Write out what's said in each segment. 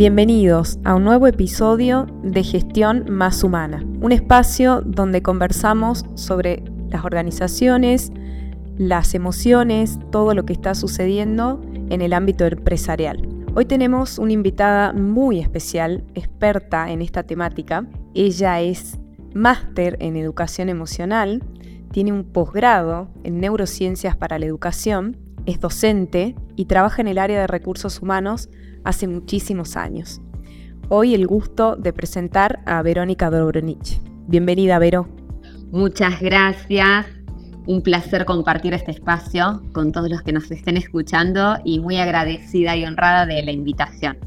Bienvenidos a un nuevo episodio de Gestión Más Humana, un espacio donde conversamos sobre las organizaciones, las emociones, todo lo que está sucediendo en el ámbito empresarial. Hoy tenemos una invitada muy especial, experta en esta temática. Ella es máster en educación emocional, tiene un posgrado en neurociencias para la educación, es docente y trabaja en el área de recursos humanos hace muchísimos años. Hoy el gusto de presentar a Verónica Dobronich. Bienvenida, Vero. Muchas gracias. Un placer compartir este espacio con todos los que nos estén escuchando y muy agradecida y honrada de la invitación.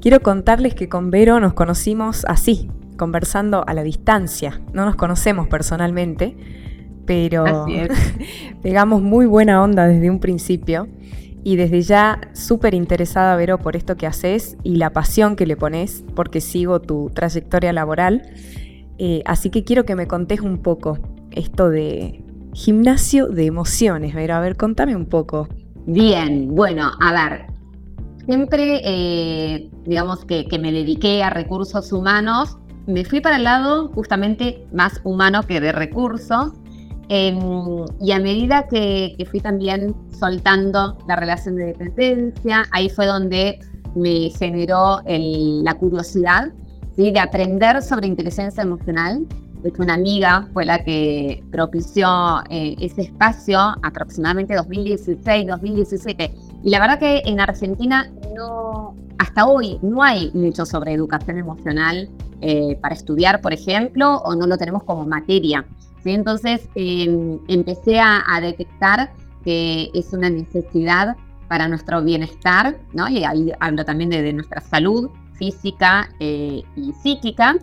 Quiero contarles que con Vero nos conocimos así, conversando a la distancia. No nos conocemos personalmente, pero pegamos muy buena onda desde un principio y desde ya súper interesada, Vero, por esto que haces y la pasión que le pones, porque sigo tu trayectoria laboral. Eh, así que quiero que me contés un poco esto de gimnasio de emociones, Vero. A ver, contame un poco. Bien, bueno, a ver, siempre, eh, digamos que, que me dediqué a recursos humanos, me fui para el lado justamente más humano que de recursos Em, y a medida que, fui también soltando la relación de dependencia, ahí fue donde me generó la curiosidad de aprender sobre inteligencia emocional. De hecho, una amiga fue la que propició eh, ese espacio aproximadamente 2016, 2017. Y la verdad que en Argentina no, hasta hoy no hay mucho sobre educación emocional eh, para estudiar, por ejemplo, o no lo tenemos como materia. Entonces em, empecé a, detectar que es una necesidad para nuestro bienestar, ¿no? y ahí hablo también de, nuestra salud física eh, y psíquica.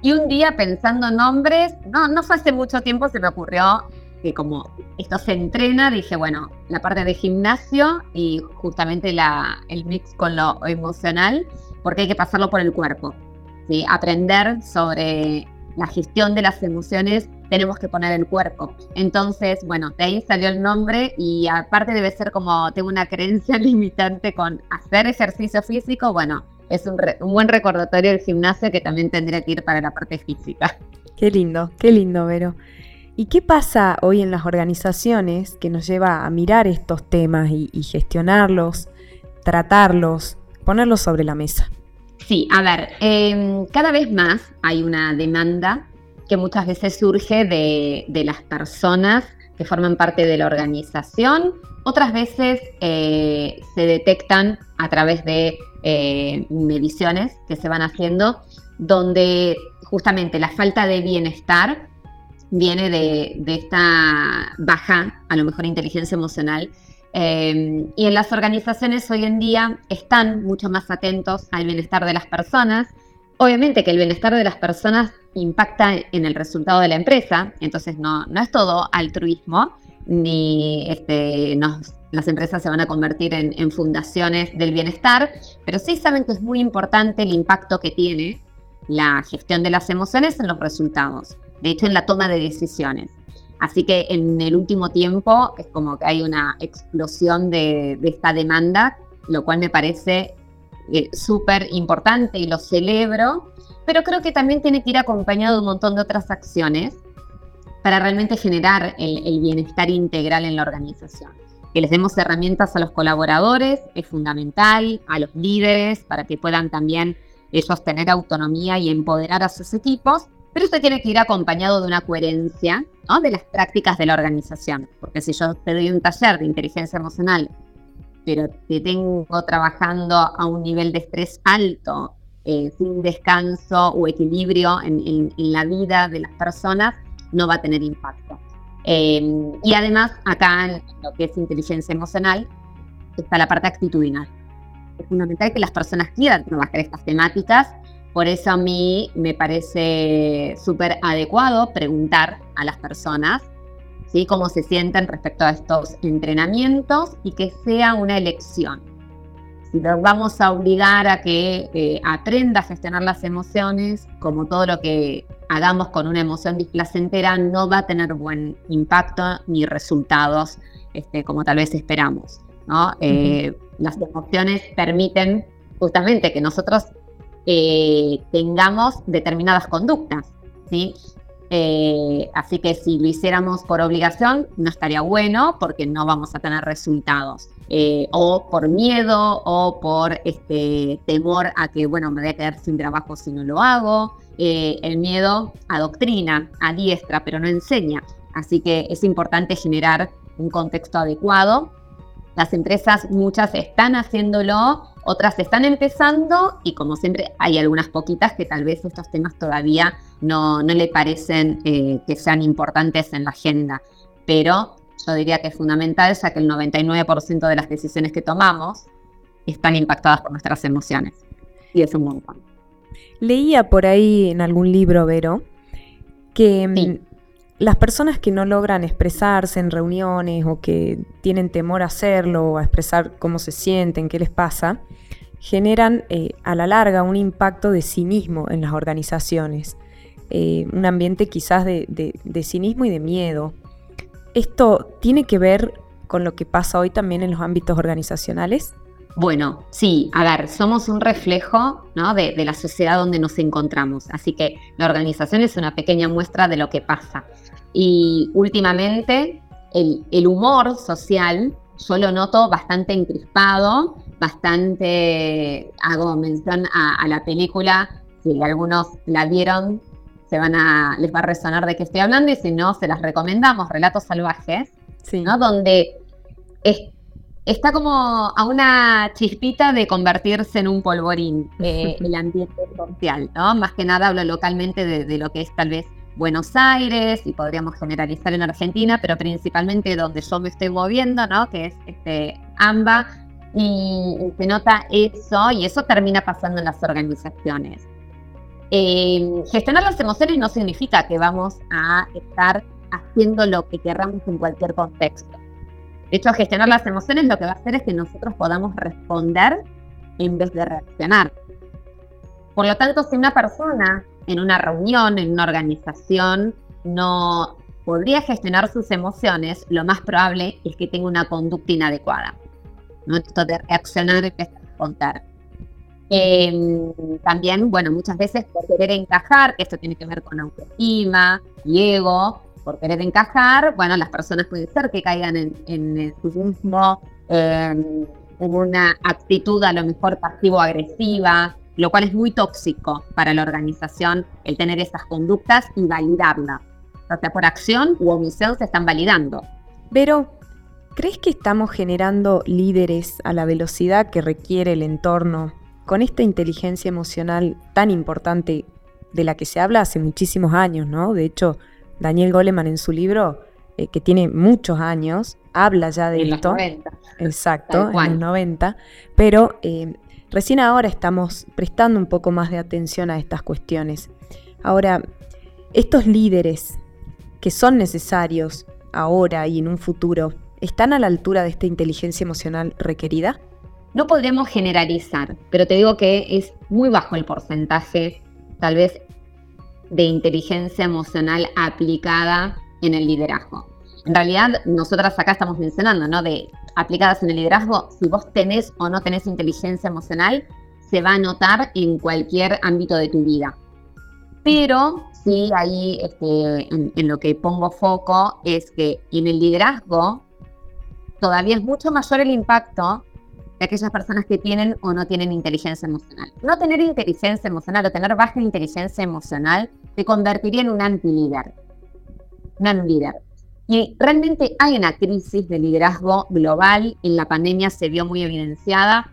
Y un día pensando en nombres, no, no fue hace mucho tiempo, se me ocurrió que como esto se entrena, dije, bueno, la parte de gimnasio y justamente el mix con lo emocional, porque hay que pasarlo por el cuerpo. ¿sí? Aprender sobre la gestión de las emociones tenemos que poner el cuerpo. Entonces, bueno, de ahí salió el nombre y aparte debe ser como tengo una creencia limitante con hacer ejercicio físico, bueno, es un, buen recordatorio del gimnasio que también tendría que ir para la parte física. Qué lindo, qué lindo, Vero. ¿Y qué pasa hoy en las organizaciones que nos lleva a mirar estos temas y, gestionarlos, tratarlos, ponerlos sobre la mesa? Sí, a ver, em, cada vez más hay una demanda que muchas veces surge de, las personas que forman parte de la organización, otras veces eh, se detectan a través de eh, mediciones que se van haciendo, donde justamente la falta de bienestar viene de, esta baja, a lo mejor, inteligencia emocional. Eh, y en las organizaciones hoy en día están mucho más atentos al bienestar de las personas. Obviamente que el bienestar de las personas impacta en el resultado de la empresa, entonces no, no es todo altruismo, ni este, las empresas se van a convertir en, fundaciones del bienestar, pero sí saben que es muy importante el impacto que tiene la gestión de las emociones en los resultados, de hecho en la toma de decisiones. Así que en el último tiempo es como que hay una explosión de, esta demanda, lo cual me parece eh, súper importante y lo celebro, pero creo que también tiene que ir acompañado de un montón de otras acciones para realmente generar el, bienestar integral en la organización. Que les demos herramientas a los colaboradores es fundamental, a los líderes, para que puedan también ellos tener autonomía y empoderar a sus equipos, pero esto tiene que ir acompañado de una coherencia de las prácticas de la organización. Porque si yo te doy un taller de inteligencia emocional, pero te tengo trabajando a un nivel de estrés alto eh, sin descanso o equilibrio en, la vida de las personas, no va a tener impacto. Em, y además, acá en lo que es inteligencia emocional, está la parte actitudinal. Es fundamental que las personas quieran trabajar estas temáticas, por eso a mí me parece súper adecuado preguntar a las personas ¿sí? cómo se sienten respecto a estos entrenamientos y que sea una elección si lo vamos a obligar a que eh, aprenda a gestionar las emociones, como todo lo que hagamos con una emoción displacentera, no va a tener buen impacto ni resultados este, como tal vez esperamos. ¿no? Eh, las emociones permiten justamente que nosotros eh, tengamos determinadas conductas, ¿sí? Eh, así que si lo hiciéramos por obligación, no estaría bueno porque no vamos a tener resultados. Eh, o por miedo o por este temor a que, bueno, me voy a quedar sin trabajo si no lo hago. Eh, el miedo adoctrina, adiestra, pero no enseña. Así que es importante generar un contexto adecuado. Las empresas, muchas están haciéndolo, otras están empezando y como siempre hay algunas poquitas que tal vez estos temas todavía no, no le parecen eh, que sean importantes en la agenda. Pero yo diría que es fundamental ya que el 99% de las decisiones que tomamos están impactadas por nuestras emociones. Y es un montón. Leía por ahí en algún libro, Vero, que mm, las personas que no logran expresarse en reuniones o que tienen temor a hacerlo o a expresar cómo se sienten, qué les pasa, generan eh, a la larga un impacto de cinismo en las organizaciones. Eh, un ambiente quizás de, cinismo y de miedo. ¿Esto tiene que ver con lo que pasa hoy también en los ámbitos organizacionales? Bueno, sí, a ver, somos un reflejo de, la sociedad donde nos encontramos, así que la organización es una pequeña muestra de lo que pasa. Y últimamente el, humor social yo lo noto bastante encrispado, bastante, hago mención a, a la película, si algunos la vieron, se van a, les va a resonar de qué estoy hablando y si no, se las recomendamos, Relatos Salvajes, ¿no? donde está como a una chispita de convertirse en un polvorín eh, el ambiente social, ¿no? Más que nada hablo localmente de, lo que es tal vez Buenos Aires y podríamos generalizar en Argentina, pero principalmente donde yo me estoy moviendo, ¿no? Que es este AMBA y se nota eso y eso termina pasando en las organizaciones. Eh, gestionar las emociones no significa que vamos a estar haciendo lo que querramos en cualquier contexto. De hecho, gestionar las emociones lo que va a hacer es que nosotros podamos responder en vez de reaccionar. Por lo tanto, si una persona en una reunión, en una organización, no podría gestionar sus emociones, lo más probable es que tenga una conducta inadecuada. ¿no? Esto de reaccionar en de responder. Em, también, bueno, muchas veces por querer encajar, esto tiene que ver con autoestima y ego, por querer encajar, bueno, las personas pueden ser que caigan en, en su mismo, em, en una actitud a lo mejor pasivo-agresiva, lo cual es muy tóxico para la organización el tener esas conductas y validarlas. O sea, por acción u omisión se están validando. Pero, ¿crees que estamos generando líderes a la velocidad que requiere el entorno con esta inteligencia emocional tan importante de la que se habla hace muchísimos años, ¿no? De hecho, Daniel Goleman en su libro, eh, que tiene muchos años, habla ya de en esto. Los 90. Exacto, en los 90. Pero eh, recién ahora estamos prestando un poco más de atención a estas cuestiones. Ahora, estos líderes que son necesarios ahora y en un futuro, ¿están a la altura de esta inteligencia emocional requerida? No podremos generalizar, pero te digo que es muy bajo el porcentaje, tal vez, de inteligencia emocional aplicada en el liderazgo. En realidad, nosotras acá estamos mencionando, ¿no? De aplicadas en el liderazgo, si vos tenés o no tenés inteligencia emocional, se va a notar en cualquier ámbito de tu vida. Pero sí, ahí este, en, en, lo que pongo foco es que en el liderazgo todavía es mucho mayor el impacto de aquellas personas que tienen o no tienen inteligencia emocional. No tener inteligencia emocional o tener baja inteligencia emocional te convertiría en un anti-líder, un líder. Y realmente hay una crisis de liderazgo global, en la pandemia se vio muy evidenciada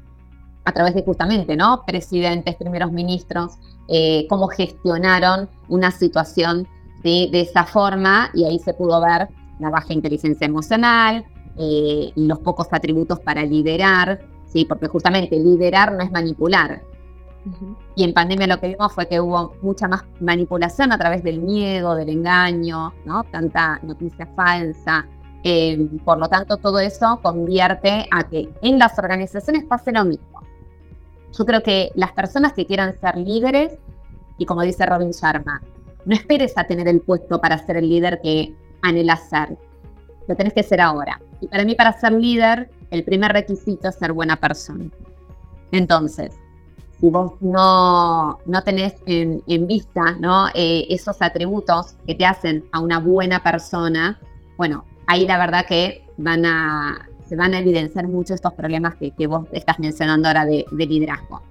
a través de justamente, ¿no? Presidentes, primeros ministros, eh, cómo gestionaron una situación de esa forma y ahí se pudo ver la baja inteligencia emocional, eh, los pocos atributos para liderar, ¿sí? porque justamente liderar no es manipular. Y en pandemia lo que vimos fue que hubo mucha más manipulación a través del miedo, del engaño, ¿no? tanta noticia falsa. Eh, por lo tanto, todo eso convierte a que en las organizaciones pase lo mismo. Yo creo que las personas que quieran ser líderes, y como dice Robin Sharma, no esperes a tener el puesto para ser el líder que anhelas ser. Lo tenés que ser ahora. Y para mí, para ser líder, el primer requisito es ser buena persona. Entonces, si vos no, no tenés en, vista ¿no? Eh, esos atributos que te hacen a una buena persona, bueno, ahí la verdad que van a, se van a evidenciar mucho estos problemas que, que vos estás mencionando ahora de, liderazgo.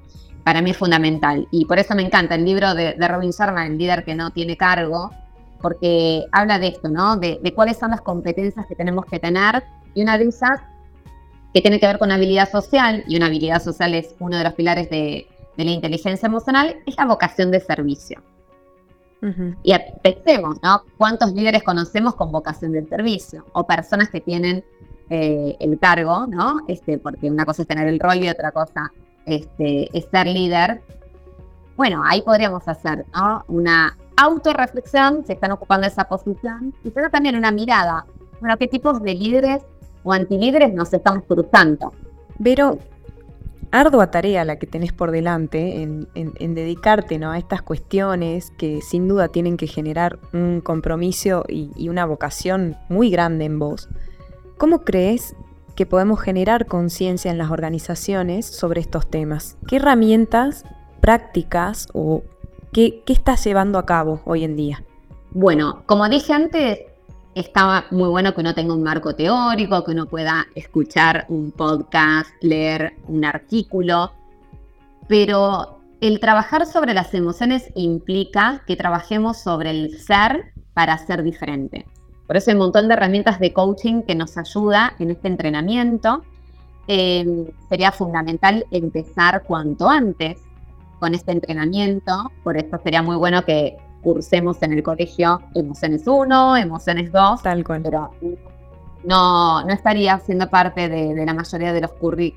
Para mí es fundamental y por eso me encanta el libro de, Robin Sharma, El líder que no tiene cargo, porque habla de esto, ¿no? De, de cuáles son las competencias que tenemos que tener y una de esas que tiene que ver con habilidad social, y una habilidad social es uno de los pilares de, de la inteligencia emocional, es la vocación de servicio. Y pensemos, ¿no? ¿Cuántos líderes conocemos con vocación de servicio? O personas que tienen eh, el cargo, ¿no? Este, porque una cosa es tener el rol y otra cosa este, es ser líder. Bueno, ahí podríamos hacer, ¿no? Una autorreflexión, se están ocupando esa posición, y pero también una mirada. Bueno, ¿qué tipos de líderes o antilíderes nos estamos cruzando? Pero ardua tarea la que tenés por delante en, dedicarte ¿no? a estas cuestiones que sin duda tienen que generar un compromiso y, una vocación muy grande en vos. ¿Cómo crees que podemos generar conciencia en las organizaciones sobre estos temas? ¿Qué herramientas prácticas o qué, qué estás llevando a cabo hoy en día? Bueno, como dije antes, estaba muy bueno que uno tenga un marco teórico, que uno pueda escuchar un podcast, leer un artículo, pero el trabajar sobre las emociones implica que trabajemos sobre el ser para ser diferente. Por eso hay un montón de herramientas de coaching que nos ayuda en este entrenamiento. Em, sería fundamental empezar cuanto antes con este entrenamiento. Por eso sería muy bueno que cursemos en el colegio emociones 1, emociones 2. Tal cual. Pero no, no estaría siendo parte de, la mayoría de, los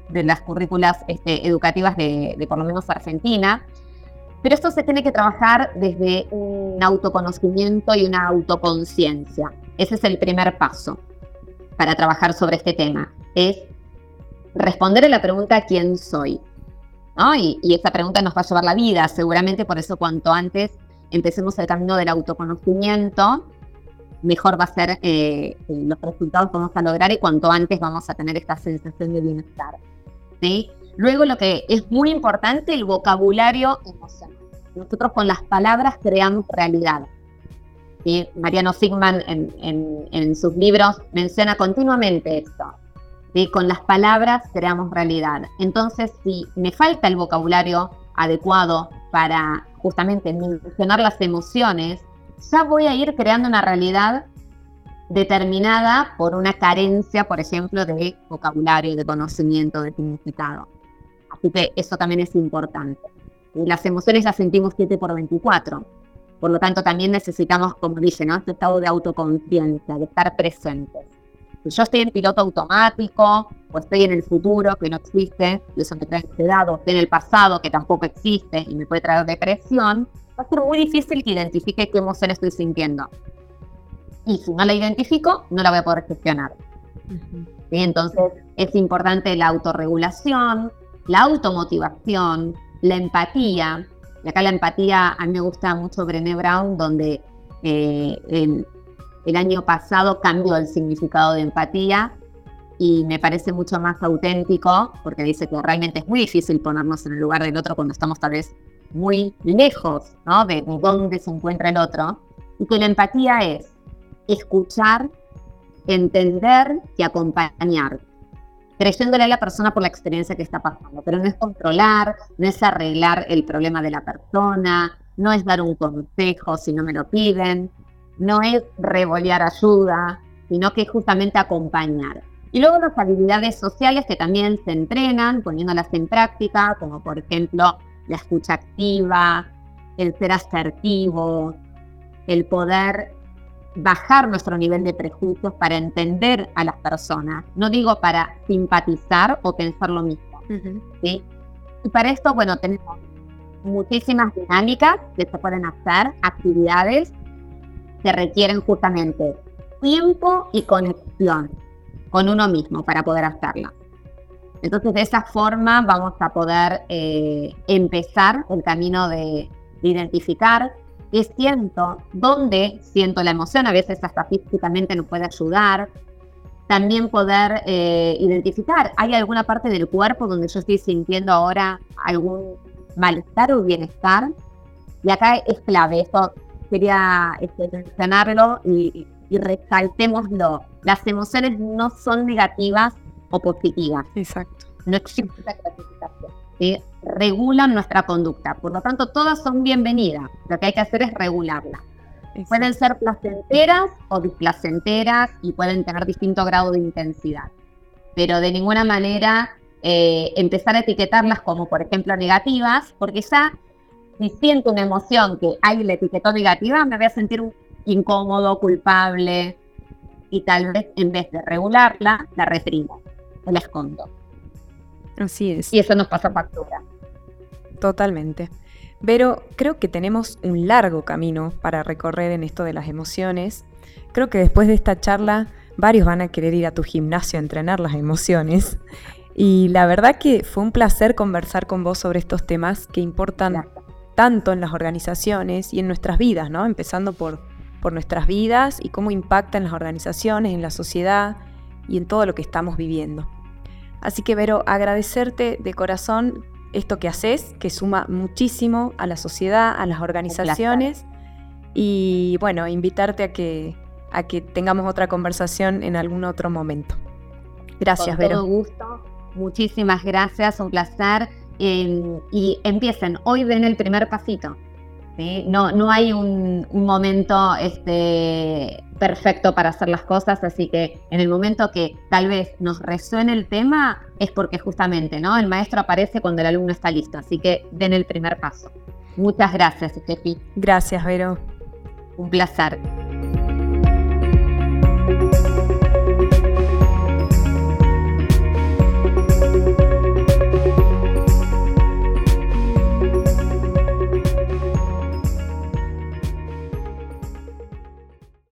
de las currículas este, educativas de, de por lo menos Argentina. Pero esto se tiene que trabajar desde un autoconocimiento y una autoconciencia. Ese es el primer paso para trabajar sobre este tema. Es responder a la pregunta ¿quién soy? ¿No? Y, y, esa pregunta nos va a llevar la vida, seguramente por eso cuanto antes empecemos el camino del autoconocimiento, mejor va a ser eh, los resultados que vamos a lograr y cuanto antes vamos a tener esta sensación de bienestar. ¿sí? Luego lo que es muy importante, el vocabulario emocional. Nosotros con las palabras creamos realidad. ¿sí? Mariano Sigman en, sus libros menciona continuamente esto. ¿sí? Con las palabras creamos realidad. Entonces, si me falta el vocabulario adecuado para justamente mencionar las emociones, ya voy a ir creando una realidad determinada por una carencia, por ejemplo, de vocabulario, de conocimiento, de significado. Así que eso también es importante. Las emociones las sentimos 7 por 24. Por lo tanto, también necesitamos, como dice, ¿no? este estado de autoconciencia, de estar presentes. Si yo estoy en piloto automático, o estoy en el futuro que no existe, y eso me trae ansiedad, o estoy en el pasado que tampoco existe y me puede traer depresión, va a ser muy difícil que identifique qué emoción estoy sintiendo. Y si no la identifico, no la voy a poder gestionar. Entonces es importante la autorregulación, la automotivación, la empatía. Y acá la empatía, a mí me gusta mucho Brené Brown, donde eh, el año pasado cambió el significado de empatía y me parece mucho más auténtico porque dice que realmente es muy difícil ponernos en el lugar del otro cuando estamos tal vez muy lejos ¿no? de, dónde se encuentra el otro y que la empatía es escuchar, entender y acompañar, creyéndole a la persona por la experiencia que está pasando, pero no es controlar, no es arreglar el problema de la persona, no es dar un consejo si no me lo piden, no es revolear ayuda, sino que es justamente acompañar. Y luego las habilidades sociales que también se entrenan poniéndolas en práctica, como por ejemplo la escucha activa, el ser asertivo, el poder bajar nuestro nivel de prejuicios para entender a las personas. No digo para simpatizar o pensar lo mismo. ¿sí? Y para esto, bueno, tenemos muchísimas dinámicas que se pueden hacer, actividades que requieren justamente tiempo y conexión con uno mismo para poder hacerla. Entonces, de esa forma vamos a poder eh, empezar el camino de, identificar qué siento, dónde siento la emoción, a veces hasta físicamente nos puede ayudar. También poder eh, identificar, ¿hay alguna parte del cuerpo donde yo estoy sintiendo ahora algún malestar o bienestar. Y acá es clave, esto quería este, mencionarlo y, y resaltémoslo. Las emociones no son negativas o positivas. Exacto. No existe esa clasificación. Regulan nuestra conducta. Por lo tanto, todas son bienvenidas. Lo que hay que hacer es regularlas. Pueden ser placenteras o displacenteras y pueden tener distinto grado de intensidad. Pero de ninguna manera eh, empezar a etiquetarlas como, por ejemplo, negativas, porque ya si siento una emoción que hay la etiquetó negativa, me voy a sentir incómodo, culpable, y tal vez en vez de regularla, la reprimo la escondo. Así es. Y eso nos pasa factura. Totalmente. Pero creo que tenemos un largo camino para recorrer en esto de las emociones. Creo que después de esta charla varios van a querer ir a tu gimnasio a entrenar las emociones. Y la verdad que fue un placer conversar con vos sobre estos temas que importan tanto en las organizaciones y en nuestras vidas, ¿no? Empezando por, por nuestras vidas y cómo impactan las organizaciones, en la sociedad y en todo lo que estamos viviendo. Así que, Vero, agradecerte de corazón esto que haces, que suma muchísimo a la sociedad, a las organizaciones. Y bueno, invitarte a que, a que tengamos otra conversación en algún otro momento. Gracias, Con Vero. Todo gusto. Muchísimas gracias, un placer. Y empiecen, hoy den el primer pasito. No, no hay un, un, momento este, perfecto para hacer las cosas, así que en el momento que tal vez nos resuene el tema es porque justamente ¿no? el maestro aparece cuando el alumno está listo, así que den el primer paso. Muchas gracias, Estefi. Gracias, Vero. Un placer.